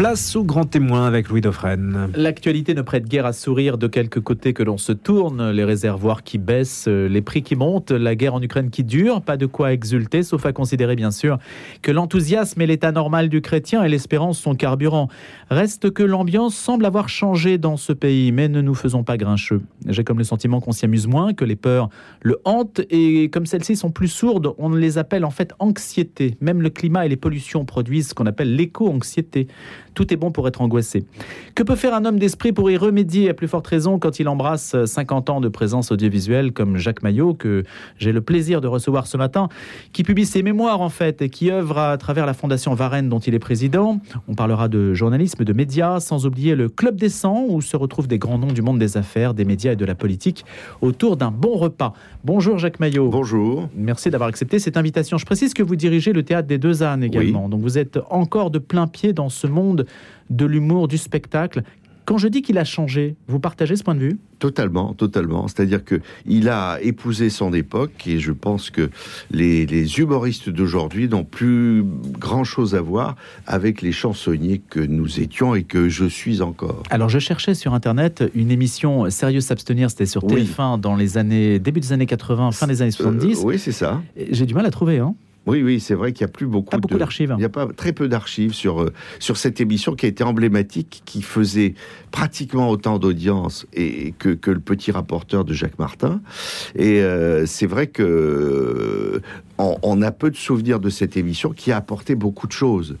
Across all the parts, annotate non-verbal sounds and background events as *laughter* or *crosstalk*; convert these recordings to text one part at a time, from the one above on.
Place au grand témoin avec Louis Dauphren. L'actualité ne prête guère à sourire de quelque côté que l'on se tourne. Les réservoirs qui baissent, les prix qui montent, la guerre en Ukraine qui dure. Pas de quoi exulter, sauf à considérer bien sûr que l'enthousiasme est l'état normal du chrétien et l'espérance son carburant. Reste que l'ambiance semble avoir changé dans ce pays, mais ne nous faisons pas grincheux. J'ai comme le sentiment qu'on s'y amuse moins, que les peurs le hantent et comme celles-ci sont plus sourdes, on les appelle en fait anxiété. Même le climat et les pollutions produisent ce qu'on appelle l'éco-anxiété. Tout est bon pour être angoissé. Que peut faire un homme d'esprit pour y remédier à plus forte raison quand il embrasse 50 ans de présence audiovisuelle comme Jacques Maillot, que j'ai le plaisir de recevoir ce matin, qui publie ses mémoires en fait et qui œuvre à travers la Fondation Varenne dont il est président. On parlera de journalisme, de médias, sans oublier le Club des 100 où se retrouvent des grands noms du monde des affaires, des médias et de la politique autour d'un bon repas. Bonjour Jacques Maillot. Bonjour. Merci d'avoir accepté cette invitation. Je précise que vous dirigez le théâtre des Deux Ânes également. Donc vous êtes encore de plein pied dans ce monde de l'humour, du spectacle. Quand je dis qu'il a changé, vous partagez ce point de vue? Totalement, totalement. C'est-à-dire que il a épousé son époque et je pense que les, humoristes d'aujourd'hui n'ont plus grand-chose à voir avec les chansonniers que nous étions et que je suis encore. Alors je cherchais sur internet une émission Sérieux s'abstenir, c'était sur TF1 dans les années début des années 80, fin des années 70. Euh, oui, c'est ça. J'ai du mal à trouver hein. Oui, oui, c'est vrai qu'il n'y a plus beaucoup, beaucoup d'archives. Il n'y a pas très peu d'archives sur, euh, sur cette émission qui a été emblématique, qui faisait pratiquement autant d'audience et que, que, le petit rapporteur de Jacques Martin. Et euh, c'est vrai que euh, on, a peu de souvenirs de cette émission qui a apporté beaucoup de choses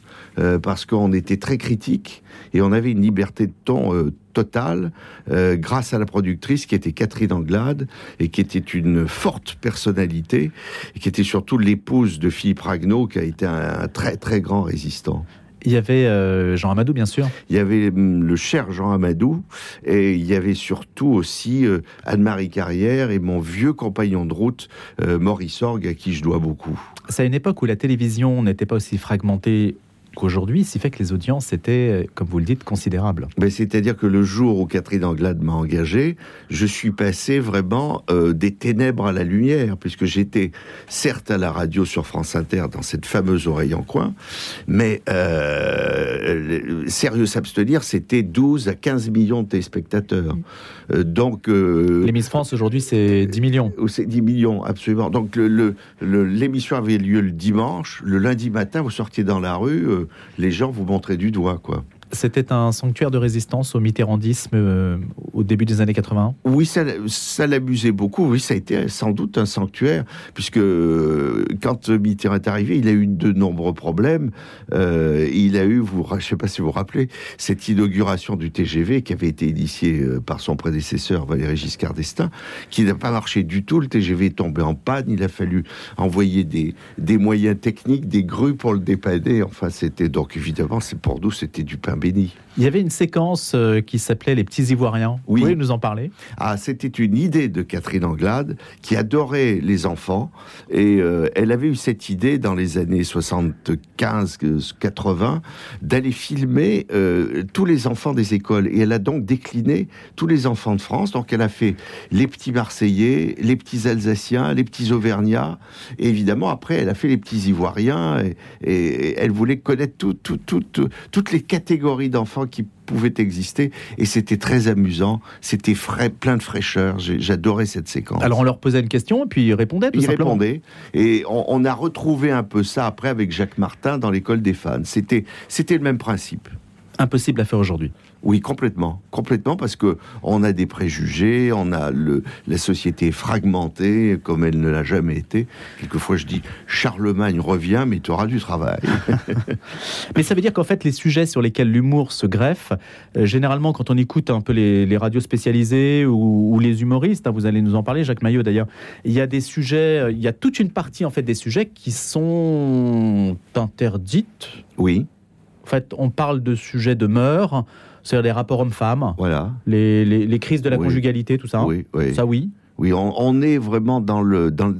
parce qu'on était très critique et on avait une liberté de ton totale euh, grâce à la productrice qui était Catherine Anglade et qui était une forte personnalité et qui était surtout l'épouse de Philippe Ragnaud qui a été un, très très grand résistant. Il y avait euh, Jean Amadou, bien sûr. Il y avait hum, le cher Jean Amadou, et il y avait surtout aussi euh, Anne-Marie Carrière et mon vieux compagnon de route, Maurice Orgue, à qui je dois beaucoup. C'est à une époque où la télévision n'était pas aussi fragmentée qu'aujourd'hui, ce fait que les audiences étaient, comme vous le dites, considérables. Mais c'est-à-dire que le jour où Catherine Anglade m'a engagé, je suis passé vraiment euh, des ténèbres à la lumière, puisque j'étais certes à la radio sur France Inter dans cette fameuse oreille en coin, mais euh, sérieux s'abstenir, c'était 12 à 15 millions de téléspectateurs. Euh, donc, euh, les Miss France aujourd'hui, c'est 10 millions. C'est 10 millions, absolument. Donc l'émission le, avait lieu le dimanche, le lundi matin, vous sortiez dans la rue les gens vous montraient du doigt, quoi. C'était un sanctuaire de résistance au mitterrandisme euh, au début des années 80 Oui, ça, ça l'amusait beaucoup. Oui, ça a été sans doute un sanctuaire, puisque euh, quand Mitterrand est arrivé, il a eu de nombreux problèmes. Euh, il a eu, je ne sais pas si vous vous rappelez, cette inauguration du TGV qui avait été initiée par son prédécesseur Valéry Giscard d'Estaing, qui n'a pas marché du tout. Le TGV est tombé en panne. Il a fallu envoyer des, des moyens techniques, des grues pour le dépanner. Enfin, c'était donc évidemment, c'est pour nous, c'était du pain béni. Il y avait une séquence euh, qui s'appelait Les Petits Ivoiriens. Vous pouvez nous en parler? Ah, c'était une idée de Catherine Anglade qui adorait les enfants et euh, elle avait eu cette idée dans les années 75-80 d'aller filmer euh, tous les enfants des écoles et elle a donc décliné tous les enfants de France. Donc elle a fait les petits Marseillais, les petits Alsaciens, les petits Auvergnats et évidemment après elle a fait les petits Ivoiriens et, elle voulait connaître toutes les catégories d'enfants qui pouvaient exister et c'était très amusant, c'était frais, plein de fraîcheur, j'adorais cette séquence. Alors on leur posait une question et puis ils répondaient tout ils répondaient et on, a retrouvé un peu ça après avec Jacques Martin dans l'école des fans. C'était c'était le même principe. Impossible à faire aujourd'hui. Oui, complètement, complètement, parce que on a des préjugés, on a le, la société fragmentée comme elle ne l'a jamais été. Quelquefois, je dis Charlemagne revient, mais tu auras du travail. *laughs* mais ça veut dire qu'en fait, les sujets sur lesquels l'humour se greffe, euh, généralement, quand on écoute un peu les, radios spécialisées ou, les humoristes, hein, vous allez nous en parler, Jacques Maillot d'ailleurs, il y a des sujets, euh, il y a toute une partie en fait des sujets qui sont interdites. Oui. En fait, on parle de sujets de mœurs c'est-à-dire les rapports hommes-femmes, voilà. les, les, crises de la conjugalité, tout ça. Oui, oui. Ça, oui. Oui, on, on est vraiment dans le, dans le,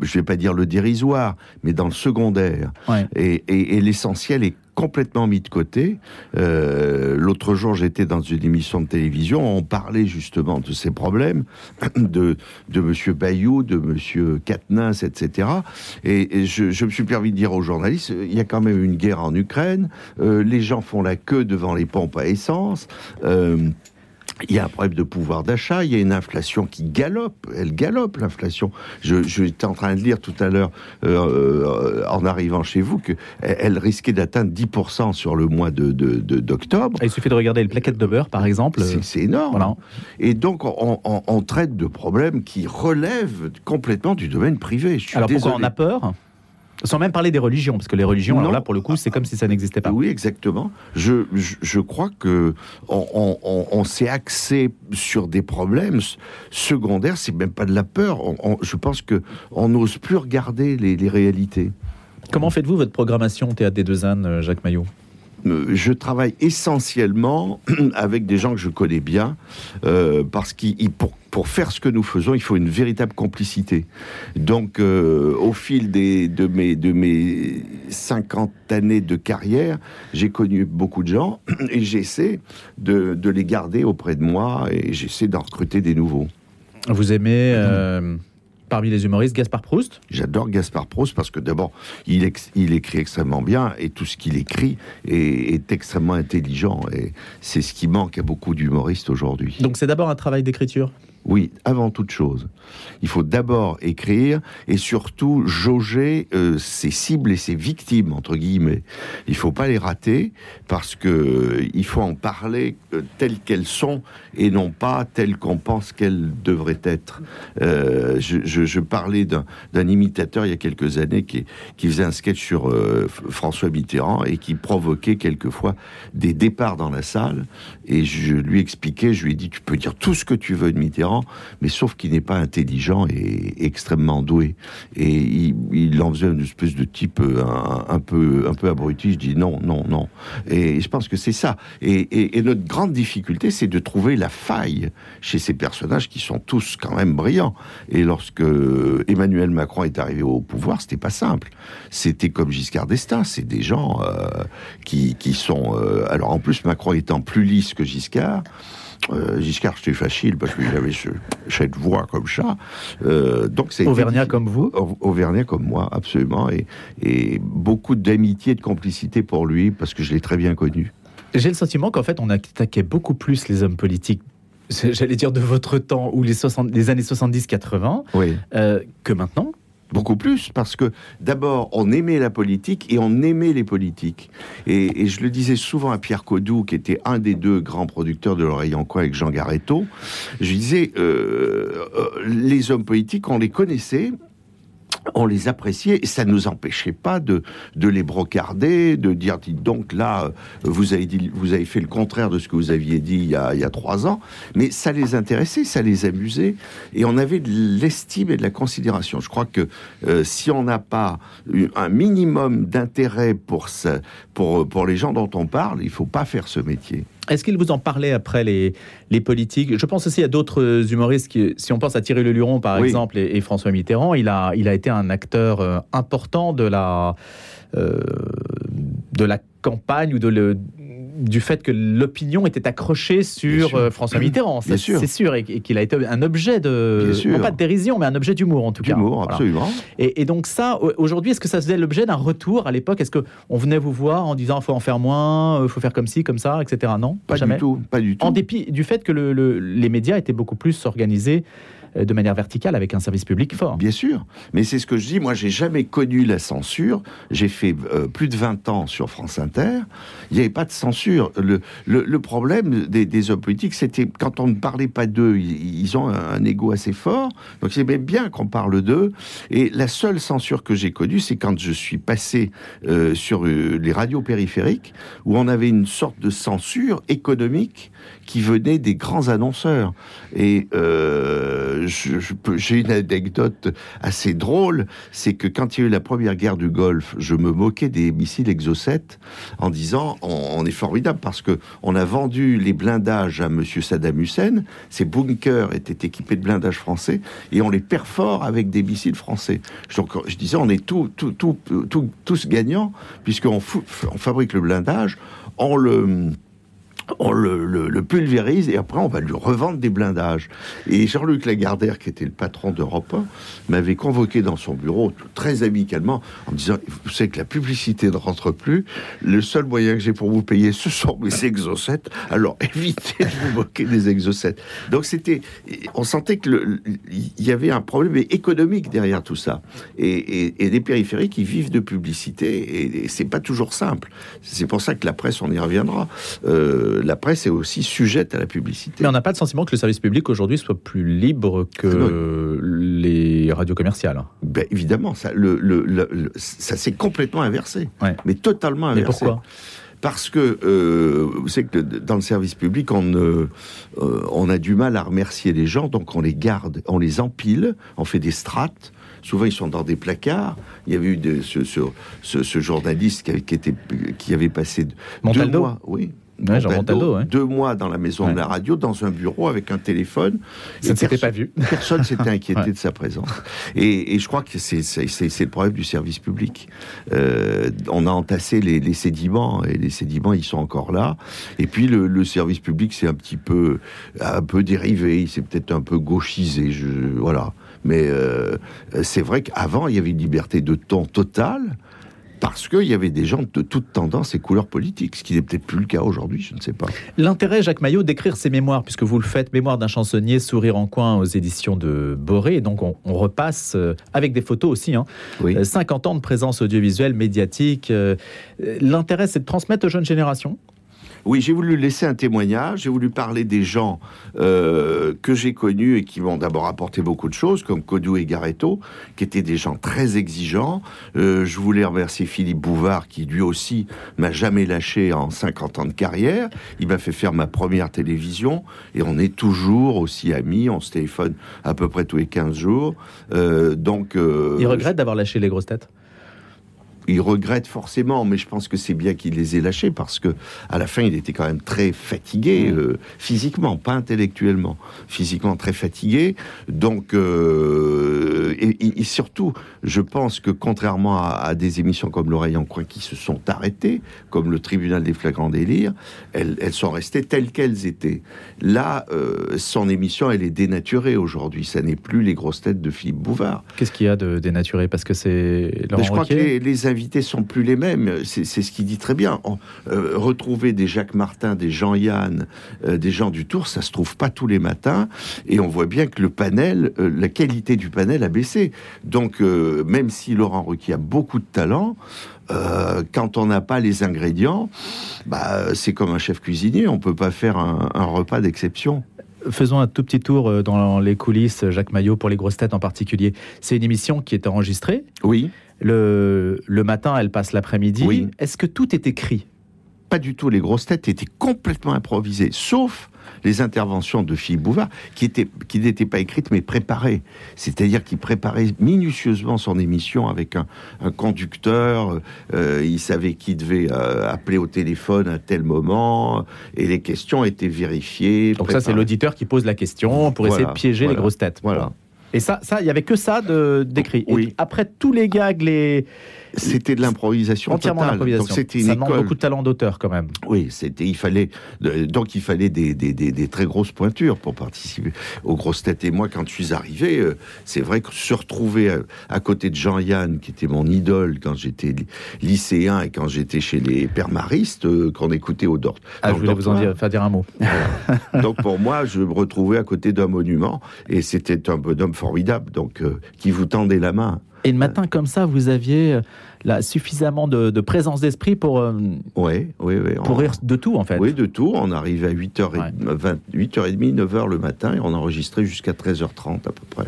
je vais pas dire le dérisoire, mais dans le secondaire. Ouais. Et, et- et l'essentiel est complètement mis de côté. Euh, L'autre jour, j'étais dans une émission de télévision, on parlait justement de ces problèmes, *clears throat* de, de Bayou, de Monsieur Katniss, etc. Et, je, me suis permis de dire aux journalistes, il y a quand même une guerre en Ukraine, euh, les gens font la queue devant les pompes à essence. euh, il y a un problème de pouvoir d'achat, il y a une inflation qui galope, elle galope l'inflation. Je, j'étais en train de lire tout à l'heure, euh, euh, en arrivant chez vous, qu'elle elle risquait d'atteindre 10% sur le mois de, de- de- d'octobre. Il suffit de regarder les plaquettes de beurre, par exemple. C'est, c'est énorme. Voilà. Et donc, on, on- on traite de problèmes qui relèvent complètement du domaine privé. Je suis Alors pourquoi on a peur? Sans même parler des religions, parce que les religions, alors là, pour le coup, c'est comme si ça n'existait pas. Oui, exactement. Je, je, je crois que on, on- s'est axé sur des problèmes secondaires. C'est même pas de la peur. On- je pense que on n'ose plus regarder les, les réalités. Comment faites-vous votre programmation Théâtre des Deux Ânes, euh, Jacques Maillot? Euh, Je travaille essentiellement *clears throat* avec des gens que je connais bien, euh, parce qu'il pour, pour faire ce que nous faisons, il faut une véritable complicité. Donc, euh, au fil des, de, mes, de mes 50 années de carrière, j'ai connu beaucoup de gens et j'essaie de, de les garder auprès de moi et j'essaie d'en recruter des nouveaux. Vous aimez, euh, parmi les humoristes, Gaspard Proust? J'adore Gaspard Proust parce que d'abord, il écrit extrêmement bien et tout ce qu'il écrit est, est extrêmement intelligent. Et c'est ce qui manque à beaucoup d'humoristes aujourd'hui. Donc c'est d'abord un travail d'écriture? Oui, avant toute chose. Il faut d'abord écrire et surtout jauger euh, ses cibles et ses victimes, entre guillemets. Il faut pas les rater parce que euh, il faut en parler euh, telles qu'elles sont et non pas telles qu'on pense qu'elles devraient être. Euh, je, parlais d'un imitateur il y a quelques années qui, qui faisait un sketch sur François Mitterrand et qui provoquait quelquefois des départs dans la salle. Et je lui expliquais, je lui ai dit, tu peux dire tout ce que tu veux de Mitterrand, mais sauf qu'il n'est pas intelligent et extrêmement doué. Et il, en faisait une espèce de type euh, un, peu, un peu abruti. Je dis non, non, non. Et je pense que c'est ça. Et, notre grande difficulté, c'est de trouver la faille chez ces personnages qui sont tous quand même brillants. Et lorsque Emmanuel Macron est arrivé au pouvoir, c'était pas simple. C'était comme Giscard d'Estaing. C'est des gens euh, qui, qui sont. euh, alors en plus, Macron étant plus lisse que Giscard. Euh, Giscard, c'était facile parce qu'il avait ce- cette voix comme ça. Euh, donc c'est Auvergnat comme vous Au- Auvergnat comme moi, absolument, et, et beaucoup d'amitié et de complicité pour lui parce que je l'ai très bien connu. J'ai le sentiment qu'en fait, on attaquait beaucoup plus les hommes politiques, j'allais dire de votre temps, ou les, 60 les années 70-80, Oui. euh, que maintenant. Beaucoup plus, parce que d'abord, on aimait la politique et on aimait les politiques. Et, je le disais souvent à Pierre Codou, qui était un des deux grands producteurs de l'oreille en coin avec Jean Garetto, je disais, euh, euh, les hommes politiques, on les connaissait, on les appréciait et ça ne nous empêchait pas de, de les brocarder, de dire dites donc là euh, vous avez dit vous avez fait le contraire de ce que vous aviez dit il y a, il y a trois ans, mais ça les intéressait, ça les amusait et on avait de l'estime et de la considération. Je crois que euh, si on n'a pas un minimum d'intérêt pour pour pour les gens dont on parle, il faut pas faire ce métier. Est-ce qu'il vous en parlait après les, les politiques? Je pense aussi à d'autres humoristes qui, si on pense à Thierry Leluron par Oui. exemple et, et François Mitterrand, il a, il a été un acteur euh, important de la, euh, de la campagne ou de le, du fait que l'opinion était accrochée sur euh, François Mitterrand. Bien sûr. C'est sûr, et, et qu'il a été un objet de, non pas de dérision, mais un objet d'humour en tout cas. D'humour, Voilà. absolument. Et, et donc ça, au- aujourd'hui, est-ce que ça faisait l'objet d'un retour à l'époque? Est-ce que on venait vous voir en disant faut en faire moins, il faut faire comme ci, comme ça, etc. Non, Pas jamais. du tout, pas du tout. En dépit du fait que le- le- les médias étaient beaucoup plus organisés euh, de manière verticale avec un service public fort. Bien sûr, mais c'est ce que je dis. Moi, j'ai jamais connu la censure. J'ai fait euh, plus de 20 ans sur France Inter. Il n'y avait pas de censure. Le, problème des, hommes politiques, c'était quand on ne parlait pas d'eux. Ils, ont un, un ego assez fort, donc c'est bien qu'on parle d'eux. Et la seule censure que j'ai connue, c'est quand je suis passé euh, sur euh, les radios périphériques, où on avait une sorte de censure économique qui venait des grands annonceurs. Et euh, j'ai une anecdote assez drôle, c'est que quand il y a eu la première guerre du Golfe, je me moquais des missiles Exocet en disant on, est formidable parce que on a vendu les blindages à Monsieur Saddam Hussein, ces bunkers étaient équipés de blindages français et on les perfore avec des missiles français. Donc je disais on est tout, tout, tout, tous gagnants puisqu'on on fabrique le blindage, on le on le, pulvérise et après on va lui revendre des blindages. Et Jean-Luc Lagardère, qui était le patron d'Europe 1, m'avait convoqué dans son bureau très amicalement en me disant Vous savez que la publicité ne rentre plus, le seul moyen que j'ai pour vous payer, ce sont mes exocets, alors *laughs* évitez de vous moquer des exocets. Donc c'était. On sentait qu'il y avait un problème économique derrière tout ça. Et, et, les périphériques, qui vivent de publicité et, c'est pas toujours simple. C'est pour ça que la presse, on y reviendra. Euh, la presse est aussi sujette à la publicité. Mais on n'a pas le sentiment que le service public aujourd'hui soit plus libre que ah les radios commerciales. Ben, évidemment, ça, ça s'est complètement inversé. Mais totalement inversé. Mais pourquoi? Parce que euh, vous savez que dans le service public, on, euh, on a du mal à remercier les gens, donc on les garde, on les empile, on fait des strates. Souvent, ils sont dans des placards. Il y avait eu de, ce, ce, journaliste qui avait, qui, était, qui avait passé deux mois, oui, deux mois dans la maison de la radio, dans un bureau avec un téléphone. Ça ne s'était pas vu. *laughs* Personne s'était inquiété de sa présence. Et, je crois que c'est le problème du service public. Euh, on a entassé les, sédiments et les sédiments ils sont encore là. Et puis le, service public c'est un petit peu un peu dérivé, il s'est peut-être un peu gauchisé. Je, voilà. Mais euh, c'est vrai qu'avant il y avait une liberté de ton totale parce qu'il y avait des gens de toutes tendances et couleurs politiques, ce qui n'est peut-être plus le cas aujourd'hui, je ne sais pas. L'intérêt, Jacques Maillot, d'écrire ses mémoires, puisque vous le faites, Mémoire d'un chansonnier, Sourire en coin aux éditions de Boré, et donc on, repasse euh, avec des photos aussi, hein, 50 euh, ans de présence audiovisuelle, médiatique. Euh, l'intérêt, c'est de transmettre aux jeunes générations oui, j'ai voulu laisser un témoignage, j'ai voulu parler des gens euh, que j'ai connus et qui m'ont d'abord apporté beaucoup de choses, comme Codou et Gareto, qui étaient des gens très exigeants. Euh, je voulais remercier Philippe Bouvard, qui lui aussi m'a jamais lâché en 50 ans de carrière. Il m'a fait faire ma première télévision et on est toujours aussi amis, on se téléphone à peu près tous les 15 jours. Euh, donc, Il regrette d'avoir lâché les grosses têtes? Il regrette forcément, mais je pense que c'est bien qu'il les ait lâchés parce que à la fin, il était quand même très fatigué mmh. euh, physiquement, pas intellectuellement, physiquement très fatigué. Donc, euh, et, surtout, je pense que contrairement à, des émissions comme l'oreille en coin qui se sont arrêtées, comme le tribunal des flagrants délires, elles, sont restées telles qu'elles étaient. Là, euh, son émission, elle est dénaturée aujourd'hui. Ça n'est plus les grosses têtes de Philippe Bouvard. Qu'est-ce qu'il y a de dénaturé? Parce que c'est. Je crois que les, les invités sont plus les mêmes. C'est ce qu'il dit très bien. Euh, retrouver des Jacques Martin, des Jean-Yann, euh, des gens du Tour, ça se trouve pas tous les matins. Et on voit bien que le panel, euh, la qualité du panel a baissé. Donc, même si Laurent Ruquier a beaucoup de talent, quand on n'a pas les ingrédients, bah, c'est comme un chef cuisinier. On peut pas faire un, un repas d'exception. Faisons un tout petit tour dans les coulisses, Jacques Maillot, pour les grosses têtes en particulier. C'est une émission qui est enregistrée. Oui. Le, le matin, elle passe l'après-midi. Oui. Est-ce que tout est écrit? Pas du tout. Les grosses têtes étaient complètement improvisées, sauf les interventions de Philippe Bouvard, qui, étaient, qui n'étaient pas écrites mais préparées. C'est-à-dire qu'il préparait minutieusement son émission avec un, conducteur, euh, il savait qui devait euh, appeler au téléphone à tel moment, et les questions étaient vérifiées. Donc ça, c'est l'auditeur qui pose la question pour essayer de piéger les grosses têtes. Voilà. Et ça, ça, il y avait que ça de d'écrit. Oui. après tous les gags, les c'était de l'improvisation entièrement d'improvisation. C'était ça demande beaucoup de talent d'auteur quand même. Oui, c'était il fallait donc il fallait des, des, des, très grosses pointures pour participer aux grosses têtes. Et moi, quand je suis arrivé, euh, c'est vrai que se retrouver à, côté de Jean-Yann, qui était mon idole quand j'étais lycéen et quand j'étais chez les permaristes, euh, qu'on écoutait au Dort. Ah, je voulais vous en dire, faire dire un mot. *laughs* donc pour moi, je me retrouvais à côté d'un monument et c'était un bonhomme formidable, donc euh, qui vous tendait la main. Et le matin, comme ça, vous aviez euh, là, suffisamment de, présence d'esprit pour, euh, oui, oui, oui, pour rire de tout, en fait. Oui, de tout. On arrivait à 8h30, 8h30, 9h le matin et on enregistrait jusqu'à 13h30 à peu près.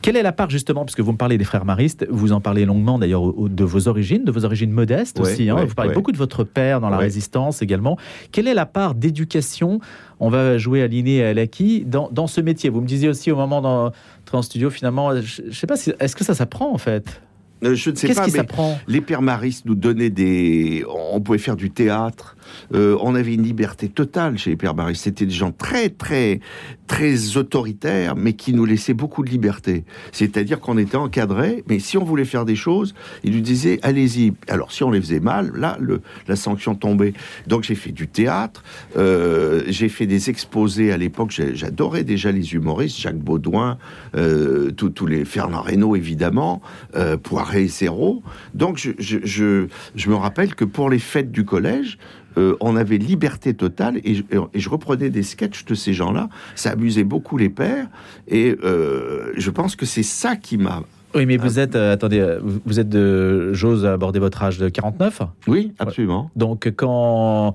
Quelle est la part justement, puisque vous me parlez des frères maristes, vous en parlez longuement d'ailleurs de vos origines, de vos origines modestes Ouais, aussi. hein. ouais, vous parlez ouais. beaucoup de votre père dans la Ouais. résistance également. Quelle est la part d'éducation On va jouer à l'inné et à l'acquis dans, dans ce métier? Vous me disiez aussi au moment d'entrer en studio, finalement, je, je sais pas, si, est-ce que ça s'apprend en fait? Euh, je ne sais Qu'est-ce pas, qui mais s'apprend? les pères maristes nous donnaient des. On pouvait faire du théâtre. Euh, on avait une liberté totale chez les pères maristes. C'était des gens très, très, très autoritaires, mais qui nous laissaient beaucoup de liberté. C'est-à-dire qu'on était encadrés, mais si on voulait faire des choses, ils nous disaient allez-y. Alors si on les faisait mal, là, le, la sanction tombait. Donc j'ai fait du théâtre. euh, j'ai fait des exposés à l'époque. J'adorais déjà les humoristes, Jacques Baudouin, euh, tous les Fernand Reynaud évidemment, euh, Poiré et. Donc je, je, je me rappelle que pour les fêtes du collège, euh, on avait liberté totale et je, et je reprenais des sketchs de ces gens-là. Ça amusait beaucoup les pères et euh, je pense que c'est ça qui m'a. Oui, mais vous êtes, euh, attendez, vous- vous êtes de, j'ose aborder votre âge de 49. Oui, absolument. Donc quand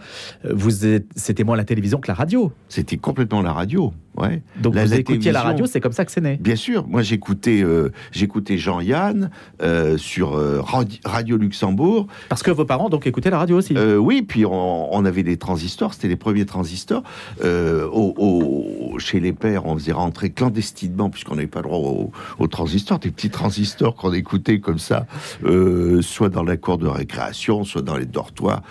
vous êtes, c'était moins la télévision que la radio? C'était complètement la radio. Ouais. Donc La- vous la écoutiez la radio, c'est comme ça que c'est né. Bien sûr, moi j'écoutais euh, j'écoutais Jean-Yann euh, sur euh, Radi- Radio Luxembourg. Parce que vos parents donc écoutaient la radio aussi. Euh, oui, puis on, on avait des transistors, c'était les premiers transistors. Au- au- chez les pères, on faisait rentrer clandestinement, puisqu'on n'avait pas droit aux, aux transistors, des petits transistors qu'on écoutait comme ça, soit dans la cour de récréation, soit dans les dortoirs,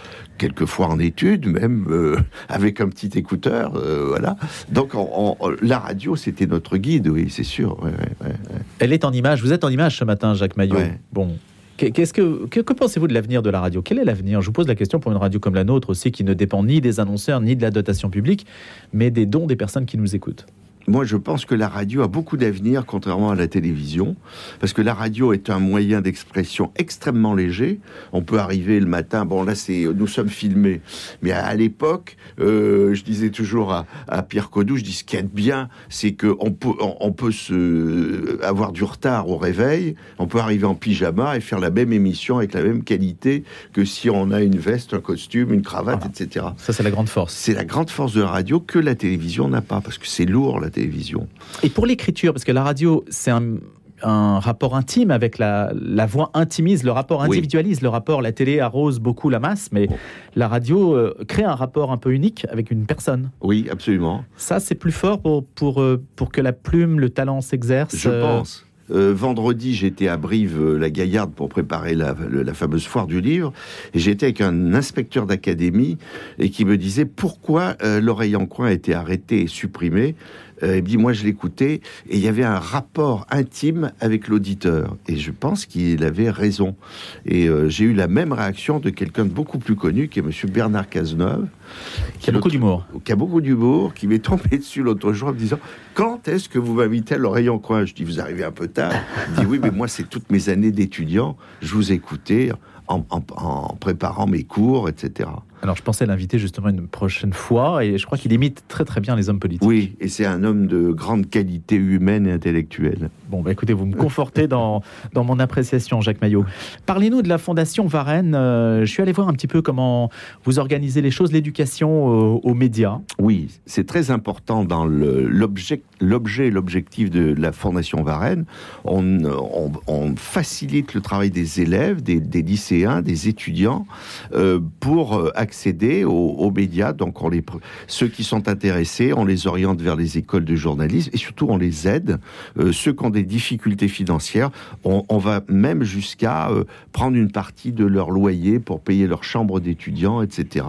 quelquefois en études, même euh, avec un petit écouteur. euh, voilà. Donc on- on- la radio, c'était notre guide, oui, c'est sûr. ouais, ouais, ouais. Elle est en image. Vous êtes en image ce matin, Jacques Maillot. Bon. Qu'est- Qu'est-ce que, que, que pensez-vous de l'avenir de la radio? Quel est l'avenir? Je vous pose la question pour une radio comme la nôtre aussi, qui ne dépend ni des annonceurs, ni de la dotation publique, mais des dons des personnes qui nous écoutent. Moi, je pense que la radio a beaucoup d'avenir, contrairement à la télévision, parce que la radio est un moyen d'expression extrêmement léger. On peut arriver le matin, bon là, c'est nous sommes filmés, mais à, à l'époque, euh, je disais toujours à, à Pierre Codou, je dis ce qui est bien, c'est que on peut, on, on peut se avoir du retard au réveil, on peut arriver en pyjama et faire la même émission avec la même qualité que si on a une veste, un costume, une cravate, etc. Ça, c'est la grande force. C'est la grande force de la radio que la télévision n'a pas, parce que c'est lourd la télévision. Et pour l'écriture, parce que la radio, c'est un, un rapport intime avec la, la voix intimise, le rapport Oui. individualise, le rapport, la télé arrose beaucoup la masse, mais Oh. la radio euh, crée un rapport un peu unique avec une personne. Oui, absolument. Ça, c'est plus fort pour, pour, euh, pour que la plume, le talent s'exerce. Je euh, pense. Euh, vendredi, j'étais à Brive-la-Gaillarde pour préparer la, fameuse foire du livre. Et j'étais avec un inspecteur d'académie et qui me disait pourquoi euh, l'oreille en coin a été arrêtée et supprimée. Euh, il me dit, moi je l'écoutais et il y avait un rapport intime avec l'auditeur. Et je pense qu'il avait raison. Et euh, j'ai eu la même réaction de quelqu'un de beaucoup plus connu, qui est Monsieur Bernard Cazeneuve. Qui a beaucoup d'humour. qui a beaucoup d'humour, qui m'est tombé dessus l'autre jour en me disant Quand est-ce que vous m'invitez à l'oreille en coin? Je dis Vous arrivez un peu tard. Il dit Oui, mais moi, c'est toutes mes années d'étudiant. Je vous écoutais en, en- en préparant mes cours, etc. Alors, je pensais l'inviter justement une prochaine fois, et je crois qu'il imite très très bien les hommes politiques. Oui, et c'est un homme de grande qualité humaine et intellectuelle. Bon, bah écoutez, vous me confortez dans, dans mon appréciation, Jacques Maillot. Parlez-nous de la Fondation Varenne. Euh, je suis allé voir un petit peu comment vous organisez les choses, l'éducation aux, aux médias. Oui, c'est très important dans l'objet et l'objectif de la Fondation Varenne. On, on- on facilite le travail des élèves, des, des lycéens, des étudiants euh, pour euh, accéder aux, médias. Donc, on les, ceux qui sont intéressés, on les oriente vers les écoles de journalisme et surtout on les aide. Euh, ceux qui ont des difficultés financières, on, va même jusqu'à euh, prendre une partie de leur loyer pour payer leur chambre d'étudiants, etc.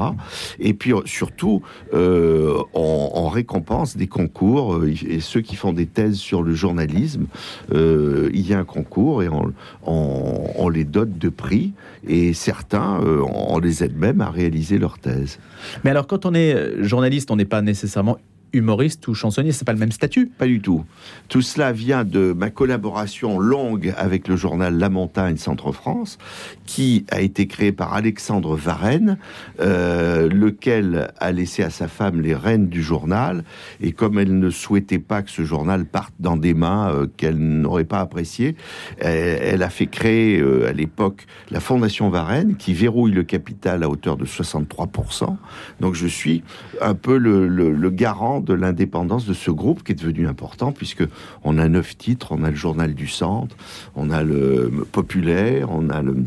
Et puis euh, surtout, euh, on, récompense des concours et ceux qui font des thèses sur le journalisme, il y a un concours et on, on- les dote de prix et certains, on les aide même à réaliser leur thèse. Mais alors, quand on est euh, journaliste, on n'est pas nécessairement humoriste ou chansonnier, c'est pas le même statut. Pas du tout. Tout cela vient de ma collaboration longue avec le journal La Montagne Centre-France, qui a été créé par Alexandre Varenne, euh, lequel a laissé à sa femme les rênes du journal. Et comme elle ne souhaitait pas que ce journal parte dans des mains euh, qu'elle n'aurait pas appréciées, elle, a fait créer euh, à l'époque la Fondation Varenne, qui verrouille le capital à hauteur de 63%. Donc je suis un peu le garant de l'indépendance de ce groupe qui est devenu important puisque on a neuf titres, on a le journal du centre, on a le populaire, on a le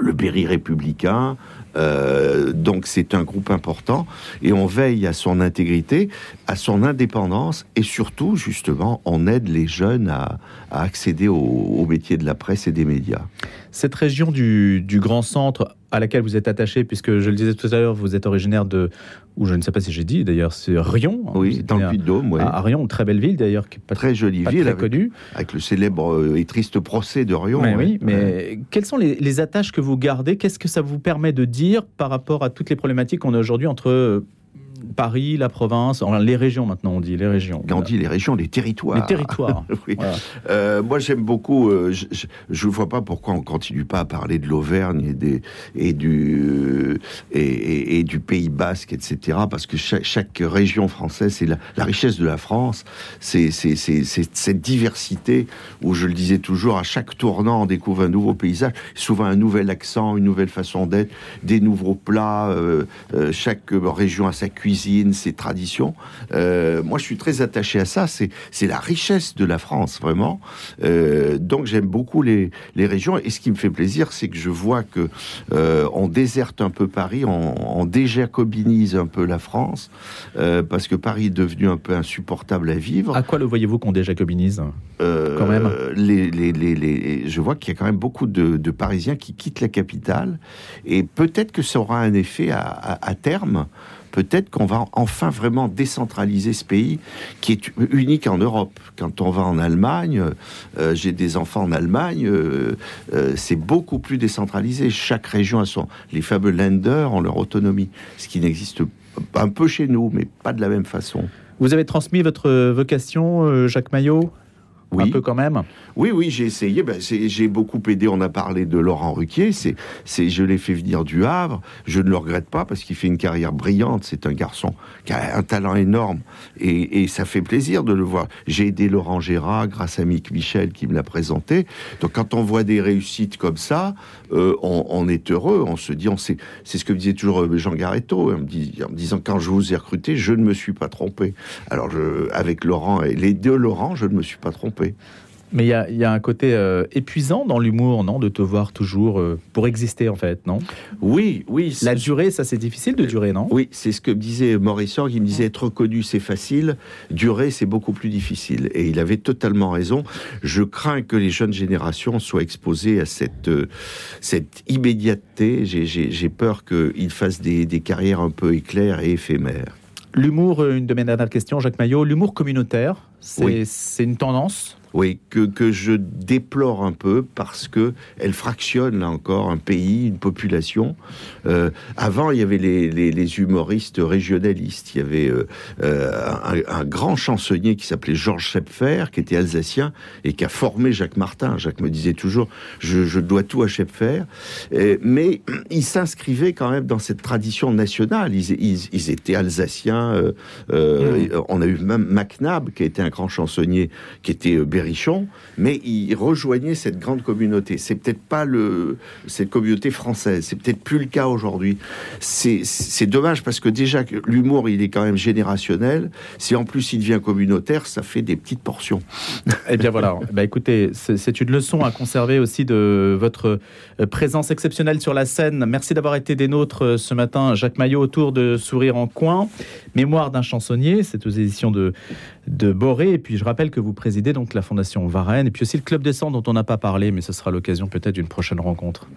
le Berry républicain. Euh, donc c'est un groupe important et on veille à son intégrité, à son indépendance et surtout justement on aide les jeunes à, accéder au, au métier de la presse et des médias. Cette région du, du Grand Centre à laquelle vous êtes attaché, puisque je le disais tout à l'heure, vous êtes originaire de, ou je ne sais pas si j'ai dit d'ailleurs, c'est Rion. Oui, dans le Puy-de-Dôme, oui. À, Rion, très belle ville d'ailleurs, pas très jolie ville, très connue, avec le célèbre euh, et triste procès de Rion. Mais oui, mais quelles sont les, les attaches que vous gardez? Qu'est-ce que ça vous permet de dire par rapport à toutes les problématiques qu'on a aujourd'hui entre euh, Paris, la province, les régions maintenant, on dit les régions. On dit les régions, les territoires. Les territoires. *laughs* oui. euh, moi, j'aime beaucoup. Euh, je ne vois pas pourquoi on continue pas à parler de l'Auvergne et, des, et, du, et, et, du Pays Basque, etc. Parce que chaque, chaque région française, c'est la, la, richesse de la France. C'est cette diversité où, je le disais toujours, à chaque tournant, on découvre un nouveau paysage, souvent un nouvel accent, une nouvelle façon d'être, des nouveaux plats. Euh chaque région a sa cuisine ses traditions. Euh, moi, je suis très attaché à ça. C'est, c'est la richesse de la France, vraiment. Euh, donc, j'aime beaucoup les, les régions. Et ce qui me fait plaisir, c'est que je vois que euh, on déserte un peu Paris, on, on déjacobinise un peu la France, parce que Paris est devenu un peu insupportable à vivre. À quoi le voyez-vous qu'on déjacobinise Quand même? Les, les, les, les, je vois qu'il y a quand même beaucoup de, de, Parisiens qui quittent la capitale, et peut-être que ça aura un effet à, à, à terme peut-être qu'on va enfin vraiment décentraliser ce pays qui est unique en Europe. Quand on va en Allemagne, euh, j'ai des enfants en Allemagne, euh, euh, c'est beaucoup plus décentralisé. Chaque région a son. Les fameux lenders ont leur autonomie, ce qui n'existe un peu chez nous, mais pas de la même façon. Vous avez transmis votre vocation, Jacques Maillot? Oui. un peu quand même. Oui, oui, j'ai essayé. Ben, j'ai beaucoup aidé. On a parlé de Laurent Ruquier. C'est, c'est, je l'ai fait venir du Havre. Je ne le regrette pas parce qu'il fait une carrière brillante. C'est un garçon qui a un talent énorme et, et ça fait plaisir de le voir. J'ai aidé Laurent Gérard grâce à Mick Michel qui me l'a présenté. Donc quand on voit des réussites comme ça, euh, on, on, est heureux. On se dit, on sait. C'est ce que disait toujours euh, Jean Garetto en me, dis, en me disant quand je vous ai recruté, je ne me suis pas trompé. Alors je, avec Laurent et les deux Laurent, je ne me suis pas trompé. Mais il y, y a, un côté euh, épuisant dans l'humour, non De te voir toujours euh, pour exister, en fait, non? Oui, oui. La durée, ça, c'est difficile de durer, non? Oui, c'est ce que disait Maurice Sorg. Il me disait être reconnu, c'est facile. Durer, c'est beaucoup plus difficile. Et il avait totalement raison. Je crains que les jeunes générations soient exposées à cette, euh, cette immédiateté. J'ai peur qu'ils fassent des, des carrières un peu éclairs et éphémères. L'humour, une de mes dernières questions, Jacques Maillot, l'humour communautaire, c'est oui. une tendance oui, que, que je déplore un peu parce que elle fractionne là encore un pays, une population. Euh, avant, il y avait les, les, les, humoristes régionalistes. Il y avait euh, un, un, grand chansonnier qui s'appelait Georges Schepfer, qui était alsacien et qui a formé Jacques Martin. Jacques me disait toujours, je, je dois tout à Schepfer. Et, mais ils s'inscrivaient quand même dans cette tradition nationale. Ils, ils, ils étaient alsaciens. Euh, mmh. On a eu même MacNab, qui était un grand chansonnier, qui était Mais il rejoignait cette grande communauté. C'est peut-être pas le, cette communauté française, c'est peut-être plus le cas aujourd'hui. C'est dommage parce que déjà l'humour il est quand même générationnel. Si en plus il devient communautaire, ça fait des petites portions. *laughs* Eh bien voilà. bah écoutez, c'est une leçon à conserver aussi de votre présence exceptionnelle sur la scène. Merci d'avoir été des nôtres ce matin, Jacques Maillot, autour de Sourire en coin, Mémoire d'un chansonnier. C'est aux éditions de de Boré. Et puis je rappelle que vous présidez donc la Fondation Varenne et puis aussi le Club des Sangs dont on n'a pas parlé, mais ce sera l'occasion peut-être d'une prochaine rencontre.